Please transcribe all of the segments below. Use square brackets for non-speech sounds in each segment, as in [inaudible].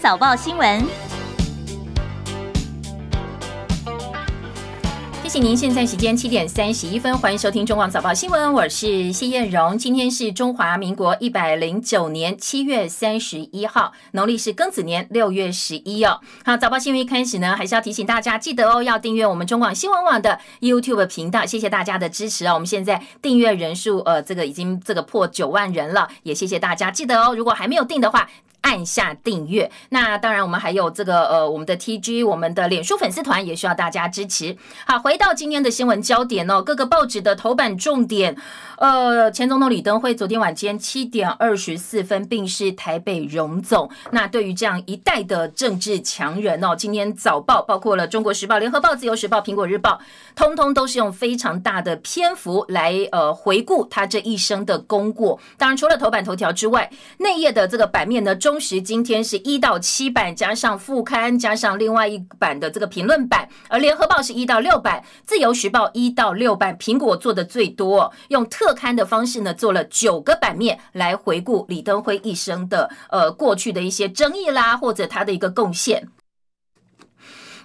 早报新闻。提醒您，现在时间七点三十一分，欢迎收听中广早报新闻，我是谢燕荣。今天是中华民国一百零九年七月三十一号，农历是庚子年六月十一哦。好，早报新闻一开始呢，还是要提醒大家，记得哦，要订阅我们中广新闻网的 YouTube 频道。谢谢大家的支持哦。我们现在订阅人数，呃，这个已经这个破九万人了，也谢谢大家。记得哦，如果还没有订的话。按下订阅，那当然我们还有这个呃，我们的 T G，我们的脸书粉丝团也需要大家支持。好，回到今天的新闻焦点哦，各个报纸的头版重点。呃，前总统李登辉昨天晚间七点二十四分病逝，台北荣总。那对于这样一代的政治强人哦，今天早报包括了《中国时报》、《联合报》、《自由时报》、《苹果日报》，通通都是用非常大的篇幅来呃回顾他这一生的功过。当然，除了头版头条之外，内页的这个版面呢，中时今天是一到七版，加上副刊，加上另外一版的这个评论版，而《联合报》是一到六版，《自由时报》一到六版，苹果做的最多，用。特刊的方式呢，做了九个版面来回顾李登辉一生的呃过去的一些争议啦，或者他的一个贡献。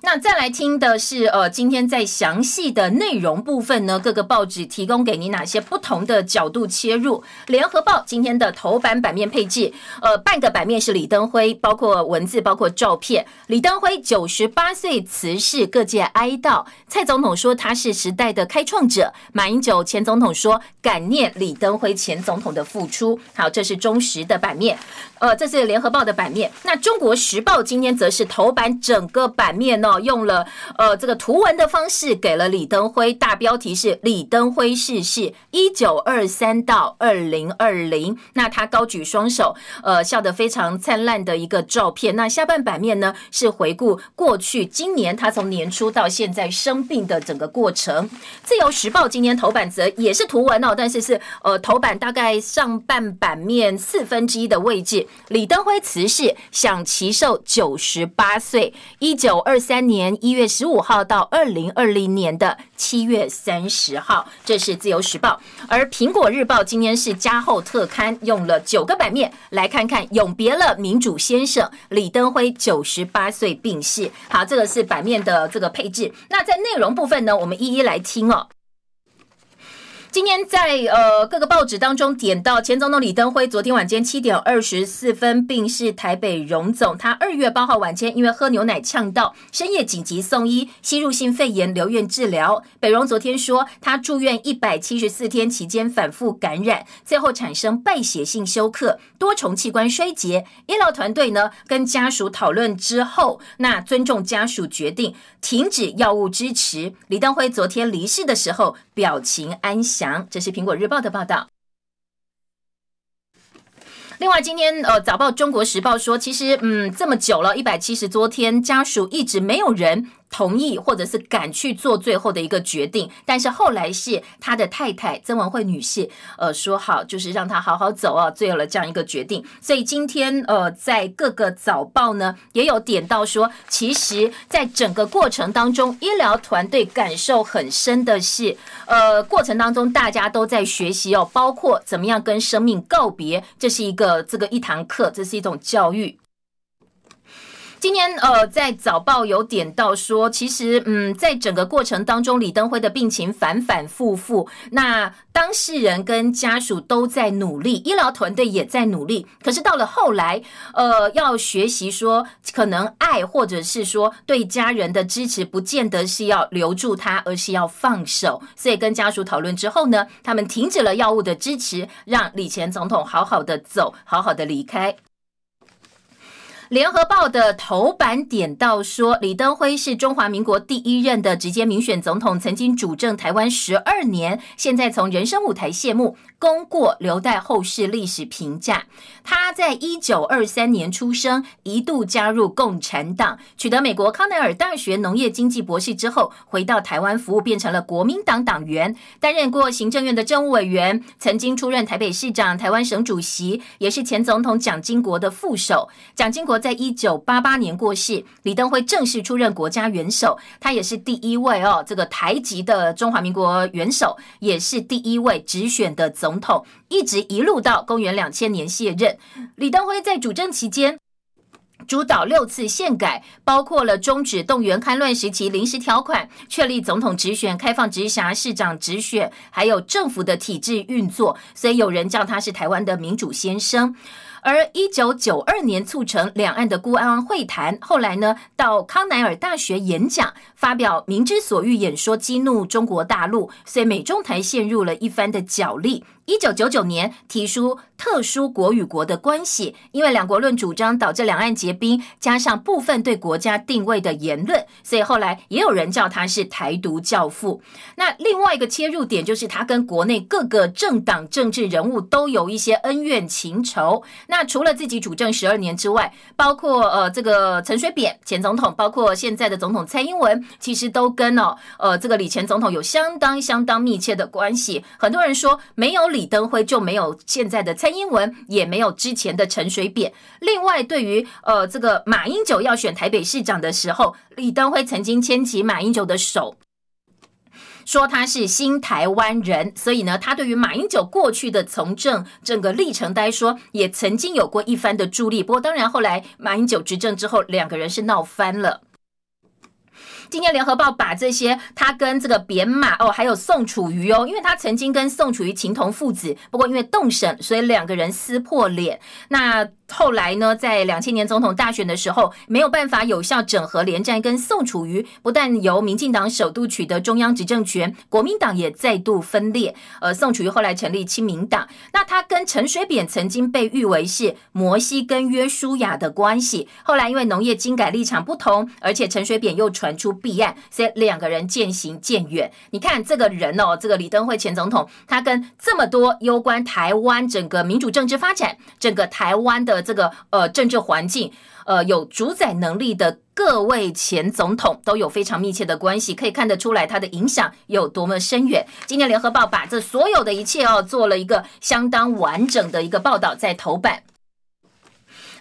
那再来听的是，呃，今天在详细的内容部分呢，各个报纸提供给你哪些不同的角度切入？联合报今天的头版版面配置，呃，半个版面是李登辉，包括文字，包括照片。李登辉九十八岁辞世，各界哀悼。蔡总统说他是时代的开创者。马英九前总统说感念李登辉前总统的付出。好，这是中时的版面，呃，这是联合报的版面。那中国时报今天则是头版整个版面呢。哦用了呃这个图文的方式给了李登辉，大标题是李登辉逝世一九二三到二零二零。那他高举双手，呃笑得非常灿烂的一个照片。那下半版面呢是回顾过去今年他从年初到现在生病的整个过程。自由时报今天头版则也是图文哦，但是是呃头版大概上半版面四分之一的位置。李登辉辞世，享其寿九十八岁，一九二三。年一月十五号到二零二零年的七月三十号，这是自由时报。而苹果日报今天是加厚特刊，用了九个版面来看看永别了民主先生李登辉九十八岁病逝。好，这个是版面的这个配置。那在内容部分呢，我们一一来听哦。今天在呃各个报纸当中点到前总统李登辉昨天晚间七点二十四分病逝台北荣总，他二月八号晚间因为喝牛奶呛到，深夜紧急送医，吸入性肺炎留院治疗。北荣昨天说他住院一百七十四天期间反复感染，最后产生败血性休克，多重器官衰竭。医疗团队呢跟家属讨论之后，那尊重家属决定停止药物支持。李登辉昨天离世的时候表情安详。这是苹果日报的报道。另外，今天呃，早报《中国时报》说，其实嗯，这么久了，一百七十多天，家属一直没有人。同意或者是敢去做最后的一个决定，但是后来是他的太太曾文慧女士，呃，说好就是让他好好走啊，做了这样一个决定。所以今天呃，在各个早报呢也有点到说，其实在整个过程当中，医疗团队感受很深的是，呃，过程当中大家都在学习哦，包括怎么样跟生命告别，这是一个这个一堂课，这是一种教育。今天呃，在早报有点到说，其实嗯，在整个过程当中，李登辉的病情反反复复，那当事人跟家属都在努力，医疗团队也在努力。可是到了后来，呃，要学习说，可能爱或者是说对家人的支持，不见得是要留住他，而是要放手。所以跟家属讨论之后呢，他们停止了药物的支持，让李前总统好好的走，好好的离开。联合报的头版点到说，李登辉是中华民国第一任的直接民选总统，曾经主政台湾十二年，现在从人生舞台谢幕。功过留待后世历史评价。他在一九二三年出生，一度加入共产党，取得美国康奈尔大学农业经济博士之后，回到台湾服务，变成了国民党党员，担任过行政院的政务委员，曾经出任台北市长、台湾省主席，也是前总统蒋经国的副手。蒋经国在一九八八年过世，李登辉正式出任国家元首，他也是第一位哦，这个台籍的中华民国元首，也是第一位直选的总。总统一直一路到公元两千年卸任。李登辉在主政期间，主导六次宪改，包括了终止动员戡乱时期临时条款，确立总统直选、开放直辖市长直选，还有政府的体制运作。所以有人叫他是台湾的民主先生。而一九九二年促成两岸的孤安会谈，后来呢到康奈尔大学演讲，发表明之所欲演说，激怒中国大陆，所以美中台陷入了一番的角力。一九九九年提出特殊国与国的关系，因为两国论主张导致两岸结冰，加上部分对国家定位的言论，所以后来也有人叫他是台独教父。那另外一个切入点就是他跟国内各个政党政治人物都有一些恩怨情仇。那除了自己主政十二年之外，包括呃这个陈水扁前总统，包括现在的总统蔡英文，其实都跟哦呃这个李前总统有相当相当密切的关系。很多人说没有李。登辉就没有现在的蔡英文，也没有之前的陈水扁。另外，对于呃这个马英九要选台北市长的时候，李登辉曾经牵起马英九的手，说他是新台湾人。所以呢，他对于马英九过去的从政整个历程来说，也曾经有过一番的助力。不过，当然后来马英九执政之后，两个人是闹翻了。今天联合报把这些他跟这个扁马哦，还有宋楚瑜哦，因为他曾经跟宋楚瑜情同父子，不过因为动审，所以两个人撕破脸。那。后来呢，在两千年总统大选的时候，没有办法有效整合连战跟宋楚瑜，不但由民进党首度取得中央执政权，国民党也再度分裂。呃，宋楚瑜后来成立亲民党，那他跟陈水扁曾经被誉为是摩西跟约书亚的关系。后来因为农业精改立场不同，而且陈水扁又传出弊案，所以两个人渐行渐远。你看这个人哦，这个李登辉前总统，他跟这么多攸关台湾整个民主政治发展，整个台湾的。这个呃政治环境，呃有主宰能力的各位前总统都有非常密切的关系，可以看得出来他的影响有多么深远。今天联合报把这所有的一切哦做了一个相当完整的一个报道在头版。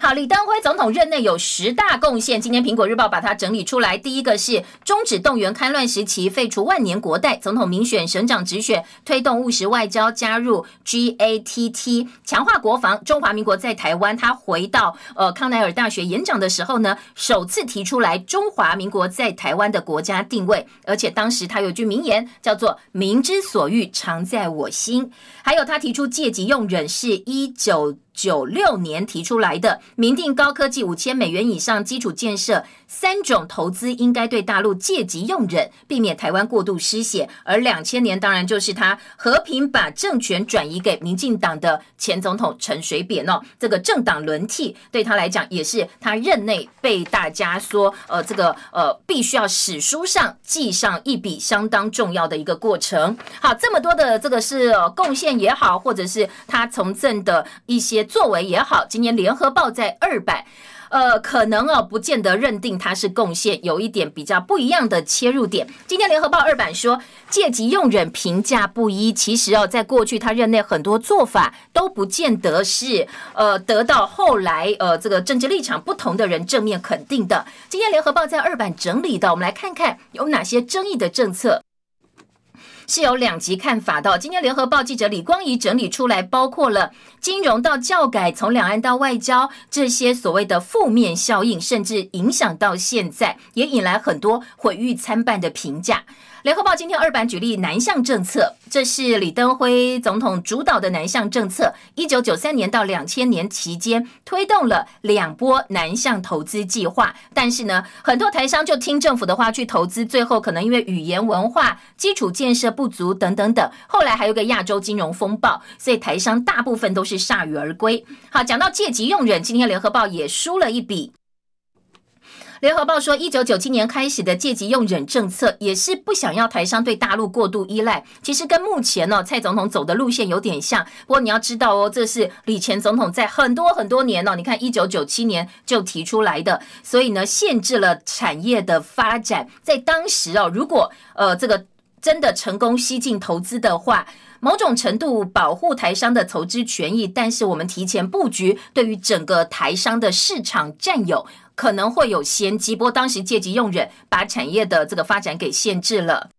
好，李登辉总统任内有十大贡献，今天苹果日报把它整理出来。第一个是终止动员戡乱时期，废除万年国代，总统民选、省长直选，推动务实外交，加入 GATT，强化国防。中华民国在台湾，他回到呃康奈尔大学演讲的时候呢，首次提出来中华民国在台湾的国家定位，而且当时他有句名言叫做“民之所欲，常在我心”。还有他提出借机用忍，是一九。九六年提出来的，明定高科技五千美元以上基础建设。三种投资应该对大陆借机用忍，避免台湾过度失血。而两千年当然就是他和平把政权转移给民进党的前总统陈水扁哦。这个政党轮替对他来讲也是他任内被大家说呃这个呃必须要史书上记上一笔相当重要的一个过程。好，这么多的这个是贡献也好，或者是他从政的一些作为也好，今年联合报在二百。呃，可能哦，不见得认定他是贡献，有一点比较不一样的切入点。今天联合报二版说，借机用人评价不一。其实哦，在过去他任内很多做法都不见得是呃得到后来呃这个政治立场不同的人正面肯定的。今天联合报在二版整理的，我们来看看有哪些争议的政策。是有两极看法的。今天联合报记者李光仪整理出来，包括了金融到教改，从两岸到外交这些所谓的负面效应，甚至影响到现在，也引来很多毁誉参半的评价。联合报今天二版举例南向政策，这是李登辉总统主导的南向政策。一九九三年到两千年期间，推动了两波南向投资计划。但是呢，很多台商就听政府的话去投资，最后可能因为语言文化基础建设不足等等等。后来还有个亚洲金融风暴，所以台商大部分都是铩羽而归。好，讲到借机用人，今天联合报也输了一笔。联合报说，一九九七年开始的借机用忍政策，也是不想要台商对大陆过度依赖。其实跟目前呢蔡总统走的路线有点像。不过你要知道哦，这是李前总统在很多很多年哦，你看一九九七年就提出来的，所以呢限制了产业的发展。在当时哦，如果呃这个真的成功吸进投资的话，某种程度保护台商的投资权益，但是我们提前布局，对于整个台商的市场占有。可能会有先机，不过当时借机用人，把产业的这个发展给限制了。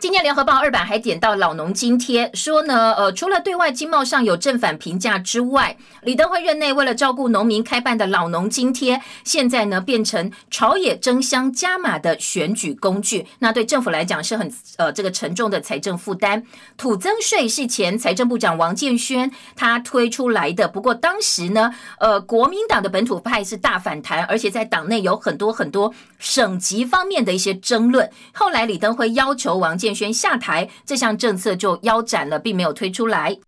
今天联合报二版还点到老农津贴，说呢，呃，除了对外经贸上有正反评价之外，李登辉任内为了照顾农民开办的老农津贴，现在呢变成朝野争相加码的选举工具。那对政府来讲是很呃这个沉重的财政负担。土增税是前财政部长王建轩他推出来的，不过当时呢，呃，国民党的本土派是大反弹，而且在党内有很多很多省级方面的一些争论。后来李登辉要求王建。宣下台，这项政策就腰斩了，并没有推出来。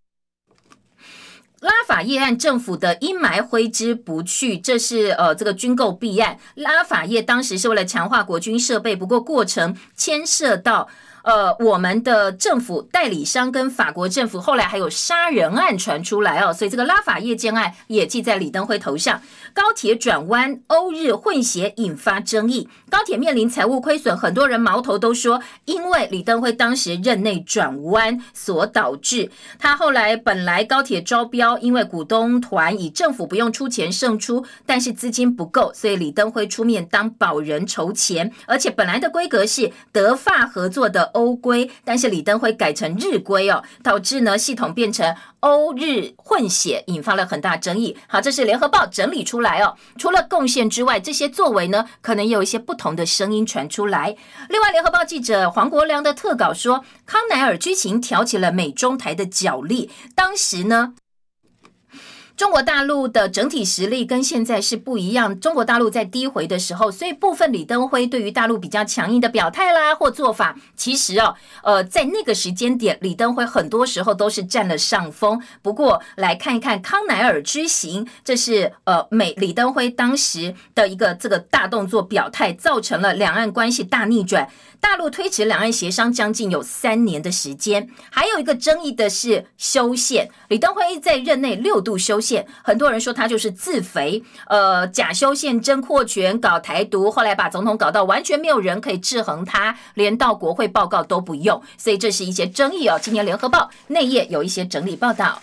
拉法叶案，政府的阴霾挥之不去，这是呃这个军购弊案。拉法叶当时是为了强化国军设备，不过过程牵涉到。呃，我们的政府代理商跟法国政府后来还有杀人案传出来哦，所以这个拉法叶建案也记在李登辉头上。高铁转弯，欧日混血引发争议，高铁面临财务亏损，很多人矛头都说，因为李登辉当时任内转弯所导致。他后来本来高铁招标，因为股东团以政府不用出钱胜出，但是资金不够，所以李登辉出面当保人筹钱，而且本来的规格是德法合作的。欧规，但是李登辉改成日规哦，导致呢系统变成欧日混血，引发了很大争议。好，这是联合报整理出来哦。除了贡献之外，这些作为呢，可能有一些不同的声音传出来。另外，联合报记者黄国良的特稿说，康乃尔剧情挑起了美中台的角力。当时呢。中国大陆的整体实力跟现在是不一样。中国大陆在低回的时候，所以部分李登辉对于大陆比较强硬的表态啦或做法，其实哦，呃，在那个时间点，李登辉很多时候都是占了上风。不过来看一看康乃尔之行，这是呃美李登辉当时的一个这个大动作表态，造成了两岸关系大逆转。大陆推迟两岸协商将近有三年的时间。还有一个争议的是修宪，李登辉在任内六度修宪。很多人说他就是自肥，呃，假修宪、真扩权、搞台独，后来把总统搞到完全没有人可以制衡他，连到国会报告都不用，所以这是一些争议哦。今年联合报内页有一些整理报道。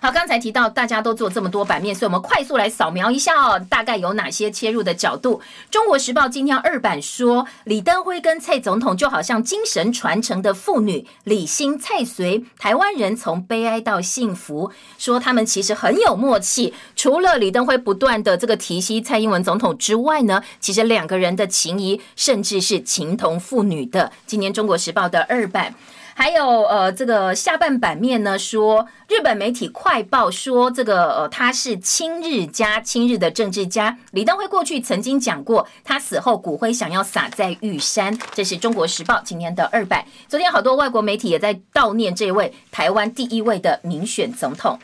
好，刚才提到大家都做这么多版面，所以我们快速来扫描一下哦，大概有哪些切入的角度？中国时报今天二版说，李登辉跟蔡总统就好像精神传承的父女，李新蔡随，台湾人从悲哀到幸福，说他们其实很有默契。除了李登辉不断的这个提携蔡英文总统之外呢，其实两个人的情谊甚至是情同父女的。今年中国时报的二版。还有呃，这个下半版面呢，说日本媒体快报说这个呃他是亲日家，亲日的政治家李登辉过去曾经讲过，他死后骨灰想要撒在玉山，这是中国时报今天的二版。昨天好多外国媒体也在悼念这位台湾第一位的民选总统。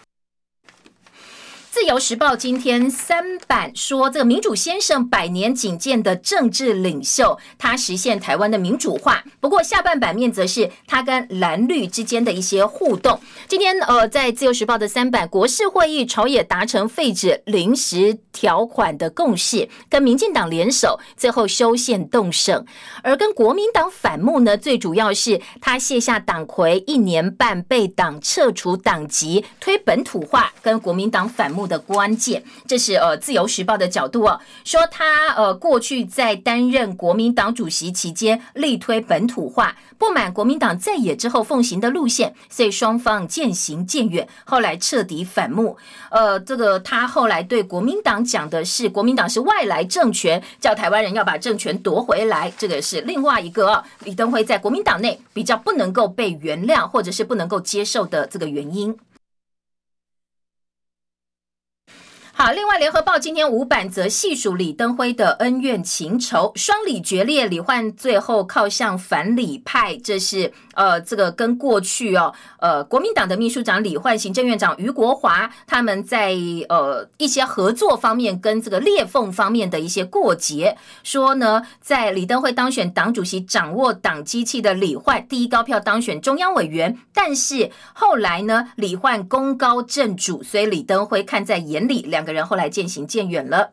自由时报今天三版说，这个民主先生百年仅见的政治领袖，他实现台湾的民主化。不过下半版面则是他跟蓝绿之间的一些互动。今天呃，在自由时报的三版，国事会议朝野达成废止临时条款的共识，跟民进党联手，最后修宪动省。而跟国民党反目呢，最主要是他卸下党魁一年半，被党撤除党籍，推本土化，跟国民党反目。的关键，这是呃自由时报的角度哦，说他呃过去在担任国民党主席期间力推本土化，不满国民党在野之后奉行的路线，所以双方渐行渐远，后来彻底反目。呃，这个他后来对国民党讲的是，国民党是外来政权，叫台湾人要把政权夺回来，这个是另外一个李登辉在国民党内比较不能够被原谅或者是不能够接受的这个原因。好，另外，《联合报》今天五版则细数李登辉的恩怨情仇，双李决裂，李焕最后靠向反李派，这是呃，这个跟过去哦，呃，国民党的秘书长李焕、行政院长余国华他们在呃一些合作方面跟这个裂缝方面的一些过节，说呢，在李登辉当选党主席、掌握党机器的李焕第一高票当选中央委员，但是后来呢，李焕功高震主，所以李登辉看在眼里，两。两个人后来渐行渐远了。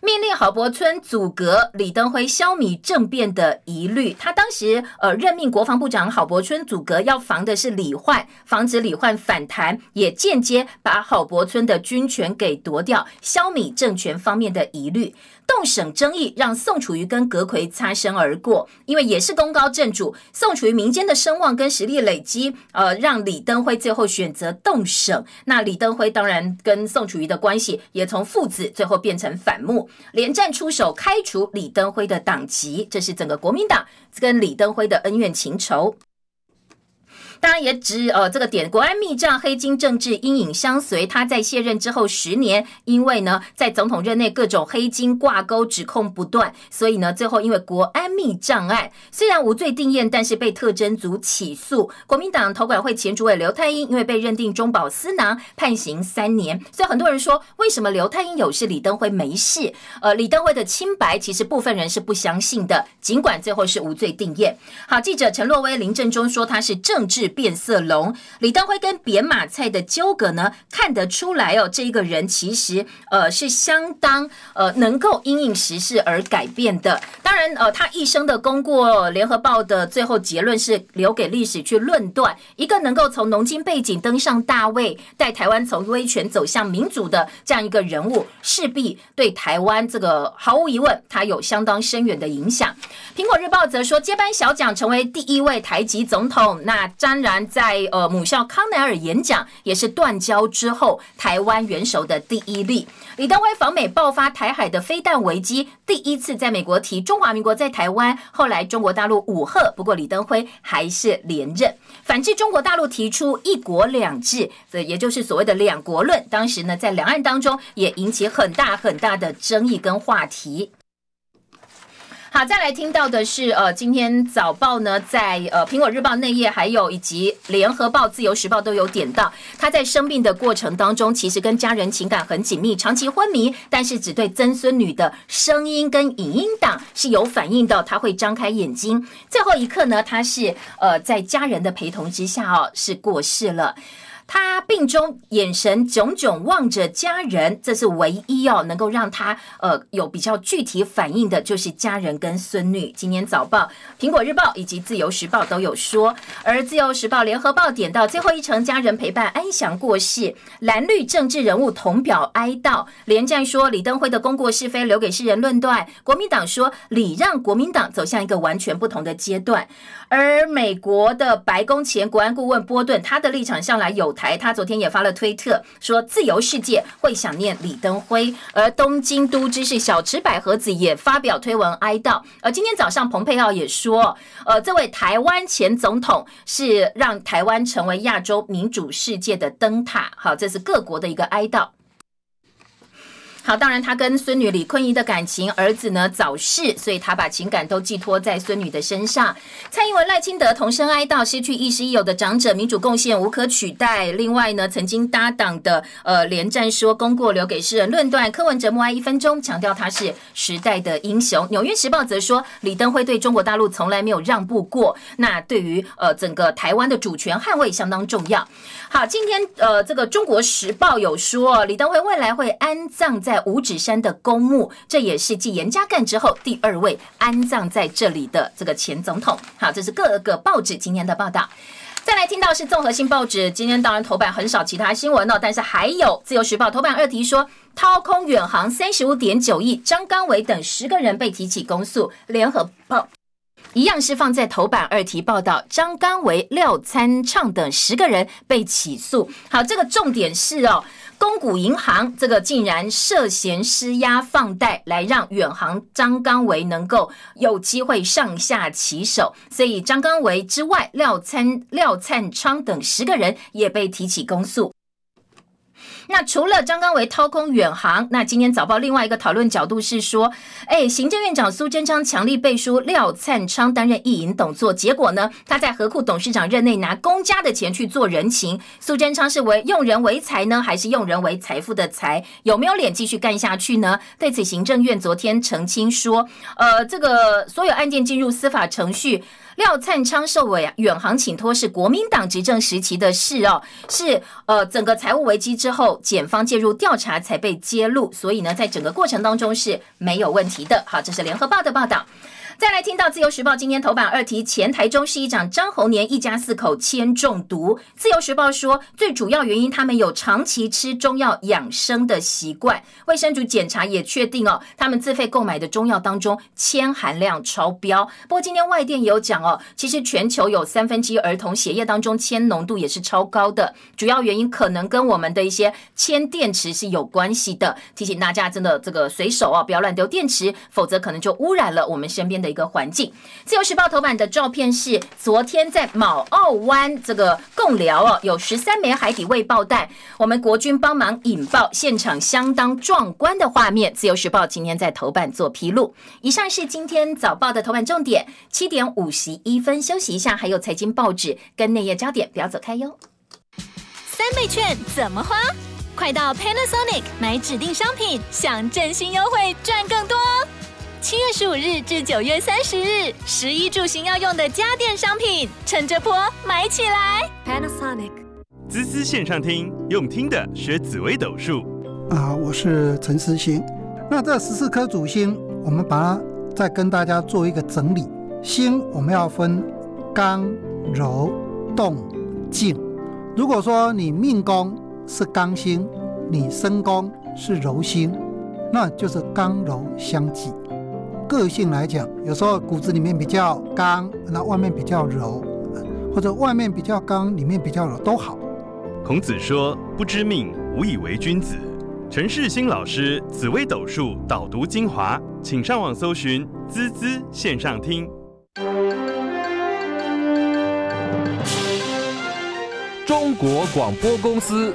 命令郝柏村阻隔李登辉消弭政变的疑虑。他当时呃任命国防部长郝柏村阻隔，要防的是李焕，防止李焕反弹，也间接把郝柏村的军权给夺掉，消弭政权方面的疑虑。动省争议让宋楚瑜跟阁魁擦身而过，因为也是功高震主，宋楚瑜民间的声望跟实力累积，呃，让李登辉最后选择动省。那李登辉当然跟宋楚瑜的关系也从父子最后变成反目，连战出手开除李登辉的党籍，这是整个国民党跟李登辉的恩怨情仇。当然也指呃这个点国安密账黑金政治阴影相随。他在卸任之后十年，因为呢在总统任内各种黑金挂钩指控不断，所以呢最后因为国安密账案虽然无罪定验，但是被特侦组起诉。国民党投管会前主委刘太英因为被认定中饱私囊，判刑三年。所以很多人说，为什么刘太英有事，李登辉没事？呃，李登辉的清白其实部分人是不相信的，尽管最后是无罪定验。好，记者陈洛威、林正中说他是政治。变色龙李登辉跟扁马菜的纠葛呢，看得出来哦，这一个人其实呃是相当呃能够因应时事而改变的。当然呃，他一生的功过，联合报的最后结论是留给历史去论断。一个能够从农经背景登上大位，带台湾从威权走向民主的这样一个人物，势必对台湾这个毫无疑问，他有相当深远的影响。苹果日报则说，接班小蒋成为第一位台籍总统，那张。当然在呃母校康奈尔演讲，也是断交之后台湾元首的第一例。李登辉访美爆发台海的飞弹危机，第一次在美国提中华民国在台湾，后来中国大陆武贺，不过李登辉还是连任。反制中国大陆提出一国两制，这也就是所谓的两国论。当时呢，在两岸当中也引起很大很大的争议跟话题。好，再来听到的是，呃，今天早报呢，在呃苹果日报内页，还有以及联合报、自由时报都有点到，他在生病的过程当中，其实跟家人情感很紧密，长期昏迷，但是只对曾孙女的声音跟影音档是有反应的，他会张开眼睛，最后一刻呢，他是呃在家人的陪同之下哦，是过世了。他病中眼神炯炯望着家人，这是唯一哦能够让他呃有比较具体反应的，就是家人跟孙女。今年早报、苹果日报以及自由时报都有说，而自由时报、联合报点到最后一程，家人陪伴安详过世，蓝绿政治人物同表哀悼。连战说李登辉的功过是非留给世人论断，国民党说礼让国民党走向一个完全不同的阶段。而美国的白宫前国安顾问波顿，他的立场向来有台，他昨天也发了推特，说自由世界会想念李登辉。而东京都知事小池百合子也发表推文哀悼。而今天早上，蓬佩奥也说，呃，这位台湾前总统是让台湾成为亚洲民主世界的灯塔。好，这是各国的一个哀悼。好，当然他跟孙女李坤仪的感情，儿子呢早逝，所以他把情感都寄托在孙女的身上。蔡英文、赖清德同声哀悼，失去亦师亦友的长者，民主贡献无可取代。另外呢，曾经搭档的呃连战说功过留给世人论断。柯文哲默哀一分钟，强调他是时代的英雄。纽约时报则说，李登辉对中国大陆从来没有让步过，那对于呃整个台湾的主权捍卫相当重要。好，今天呃这个中国时报有说，李登辉未来会安葬在。在五指山的公墓，这也是继严家淦之后第二位安葬在这里的这个前总统。好，这是各个报纸今天的报道。再来听到是综合性报纸，今天当然头版很少其他新闻哦，但是还有自由时报头版二题说，掏空远航三十五点九亿，张刚伟等十个人被提起公诉。联合报一样是放在头版二题报道，张刚伟、廖参畅等十个人被起诉。好，这个重点是哦。公股银行这个竟然涉嫌施压放贷，来让远航张刚维能够有机会上下其手，所以张刚维之外，廖参廖灿昌等十个人也被提起公诉。那除了张刚维掏空远航，那今天早报另外一个讨论角度是说，哎，行政院长苏贞昌强力背书廖灿昌担任意引董座，结果呢，他在何库董事长任内拿公家的钱去做人情，苏贞昌是为用人为财呢，还是用人为财富的财？有没有脸继续干下去呢？对此，行政院昨天澄清说，呃，这个所有案件进入司法程序。廖灿昌受委远航请托是国民党执政时期的事哦，是呃整个财务危机之后，检方介入调查才被揭露，所以呢，在整个过程当中是没有问题的。好，这是联合报的报道。再来听到《自由时报》今天头版二题，前台中市议长张宏年一家四口铅中毒。《自由时报》说，最主要原因他们有长期吃中药养生的习惯。卫生局检查也确定哦，他们自费购买的中药当中铅含量超标。不过今天外电也有讲哦，其实全球有三分之一儿童血液当中铅浓度也是超高的，主要原因可能跟我们的一些铅电池是有关系的。提醒大家，真的这个随手哦，不要乱丢电池，否则可能就污染了我们身边的。一个环境，自由时报头版的照片是昨天在卯澳湾这个共寮哦，有十三枚海底未爆弹，我们国军帮忙引爆，现场相当壮观的画面。自由时报今天在头版做披露。以上是今天早报的头版重点。七点五十一分休息一下，还有财经报纸跟内页焦点，不要走开哟。三倍券怎么花？快到 Panasonic 买指定商品，享振兴优惠，赚更多。七月十五日至九月三十日，十一住行要用的家电商品，趁这波买起来！Panasonic，滋滋线上听，用听的学紫微斗数啊，我是陈思星。那这十四颗主星，我们把它再跟大家做一个整理。星我们要分刚、柔、动、静。如果说你命宫是刚星，你身宫是柔星，那就是刚柔相济。个性来讲，有时候骨子里面比较刚，那外面比较柔，或者外面比较刚，里面比较柔都好。孔子说：“不知命，无以为君子。”陈世新老师紫微斗数导读精华，请上网搜寻“滋滋线上听”。中国广播公司。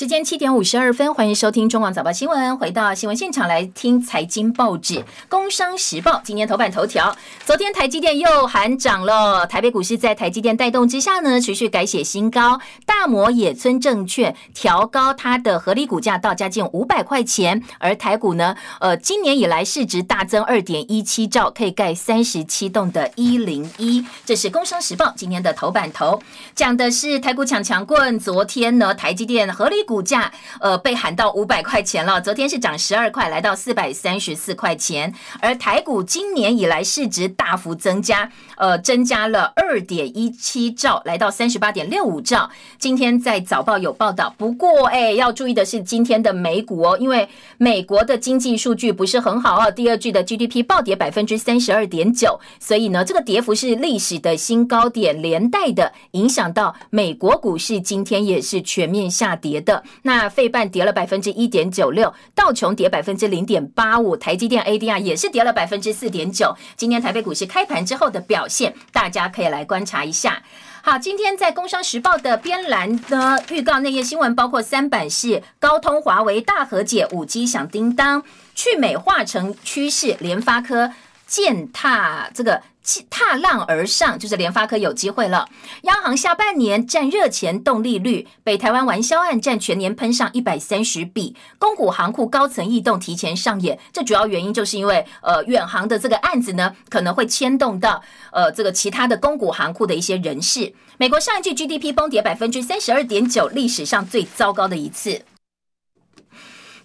时间七点五十二分，欢迎收听中广早报新闻。回到新闻现场来听财经报纸，《工商时报》今天头版头条：昨天台积电又喊涨了，台北股市在台积电带动之下呢，持续改写新高。大摩野村证券调高它的合理股价到将近五百块钱，而台股呢，呃，今年以来市值大增二点一七兆，可以盖三十七栋的一零一。这是《工商时报》今天的头版头，讲的是台股抢强棍。昨天呢，台积电合理股价呃被喊到五百块钱了，昨天是涨十二块，来到四百三十四块钱。而台股今年以来市值大幅增加，呃，增加了二点一七兆，来到三十八点六五兆。今天在早报有报道，不过哎，要注意的是今天的美股哦，因为美国的经济数据不是很好哦，第二季的 GDP 暴跌百分之三十二点九，所以呢，这个跌幅是历史的新高点，连带的影响到美国股市，今天也是全面下跌的。那费半跌了百分之一点九六，道琼跌百分之零点八五，台积电 ADR 也是跌了百分之四点九。今天台北股市开盘之后的表现，大家可以来观察一下。好，今天在工商时报的编栏呢，预告内页新闻包括三版是高通、华为大和解，五 G 响叮当，去美化成趋势，联发科践踏这个。踏浪而上，就是联发科有机会了。央行下半年占热钱动利率，北台湾玩销案占全年喷上一百三十笔。公股行库高层异动提前上演，这主要原因就是因为呃远航的这个案子呢，可能会牵动到呃这个其他的公股行库的一些人士。美国上一季 GDP 崩跌百分之三十二点九，历史上最糟糕的一次。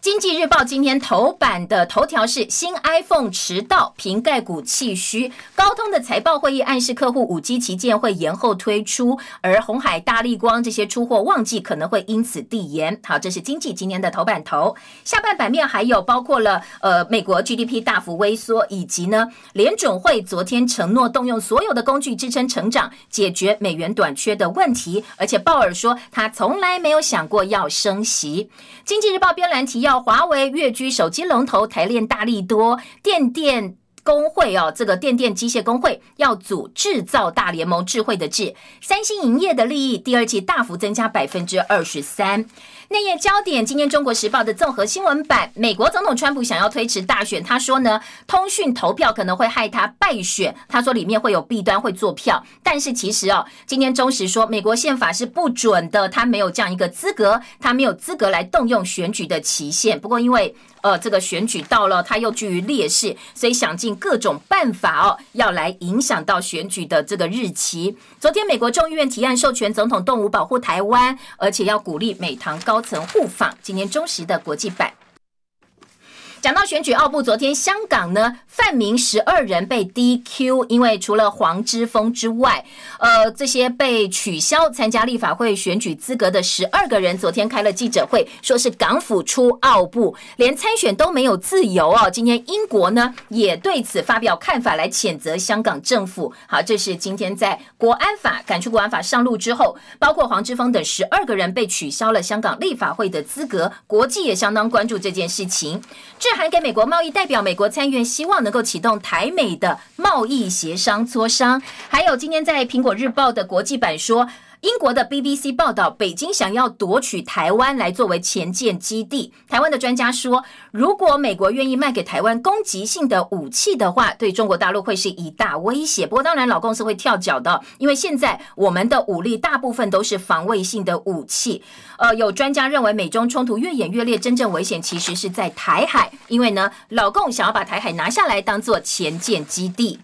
经济日报今天头版的头条是新 iPhone 迟到，瓶盖股气虚。高通的财报会议暗示客户五 G 旗舰会延后推出，而红海、大力光这些出货旺季可能会因此递延。好，这是经济今天的头版头。下半版面还有包括了呃美国 GDP 大幅微缩，以及呢联准会昨天承诺动用所有的工具支撑成长，解决美元短缺的问题。而且鲍尔说他从来没有想过要升息。经济日报编栏提要。华为跃居手机龙头，台链大力多，电电工会哦，这个电电机械工会要组制造大联盟，智慧的智，三星营业的利益，第二季大幅增加百分之二十三。内页焦点，今天《中国时报》的综合新闻版，美国总统川普想要推迟大选，他说呢，通讯投票可能会害他败选，他说里面会有弊端，会做票。但是其实哦，今天中时说，美国宪法是不准的，他没有这样一个资格，他没有资格来动用选举的期限。不过因为呃这个选举到了，他又居于劣势，所以想尽各种办法哦，要来影响到选举的这个日期。昨天美国众议院提案授权总统动武保护台湾，而且要鼓励美堂高。高层互访，今年中时的国际版。讲到选举，奥布昨天香港呢泛民十二人被 DQ，因为除了黄之锋之外，呃，这些被取消参加立法会选举资格的十二个人，昨天开了记者会，说是港府出奥布，连参选都没有自由哦。今天英国呢也对此发表看法，来谴责香港政府。好，这是今天在国安法赶出国安法上路之后，包括黄之锋等十二个人被取消了香港立法会的资格，国际也相当关注这件事情。致还给美国贸易代表，美国参议院希望能够启动台美的贸易协商磋商。还有今天在苹果日报的国际版说。英国的 BBC 报道，北京想要夺取台湾来作为前舰基地。台湾的专家说，如果美国愿意卖给台湾攻击性的武器的话，对中国大陆会是一大威胁。不过，当然老公是会跳脚的，因为现在我们的武力大部分都是防卫性的武器。呃，有专家认为，美中冲突越演越烈，真正危险其实是在台海，因为呢，老共想要把台海拿下来当做前舰基地。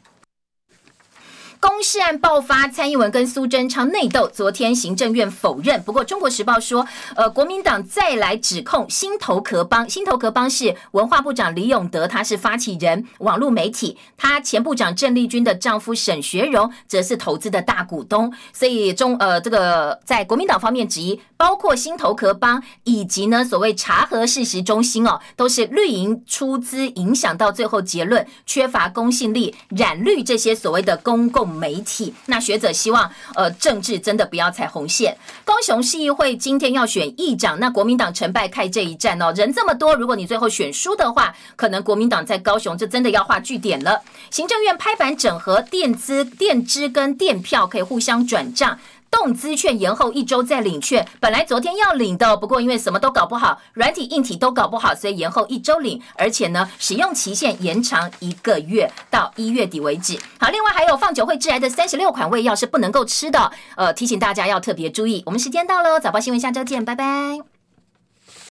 公示案爆发，蔡英文跟苏贞昌内斗。昨天行政院否认，不过中国时报说，呃，国民党再来指控心头壳帮。心头壳帮是文化部长李永德，他是发起人，网络媒体。他前部长郑丽君的丈夫沈学荣则是投资的大股东。所以中呃，这个在国民党方面质疑，包括心头壳帮以及呢所谓查核事实中心哦，都是绿营出资影响到最后结论，缺乏公信力，染绿这些所谓的公共。媒体那学者希望，呃，政治真的不要踩红线。高雄市议会今天要选议长，那国民党成败开这一战哦，人这么多，如果你最后选输的话，可能国民党在高雄就真的要画据点了。行政院拍板整合垫资、垫支跟垫票可以互相转账。动资券延后一周再领券，本来昨天要领的，不过因为什么都搞不好，软体硬体都搞不好，所以延后一周领，而且呢，使用期限延长一个月到一月底为止。好，另外还有放酒会致癌的三十六款胃药 [laughs] 是不能够吃的，呃，提醒大家要特别注意。我们时间到喽，早报新闻下周见，拜拜。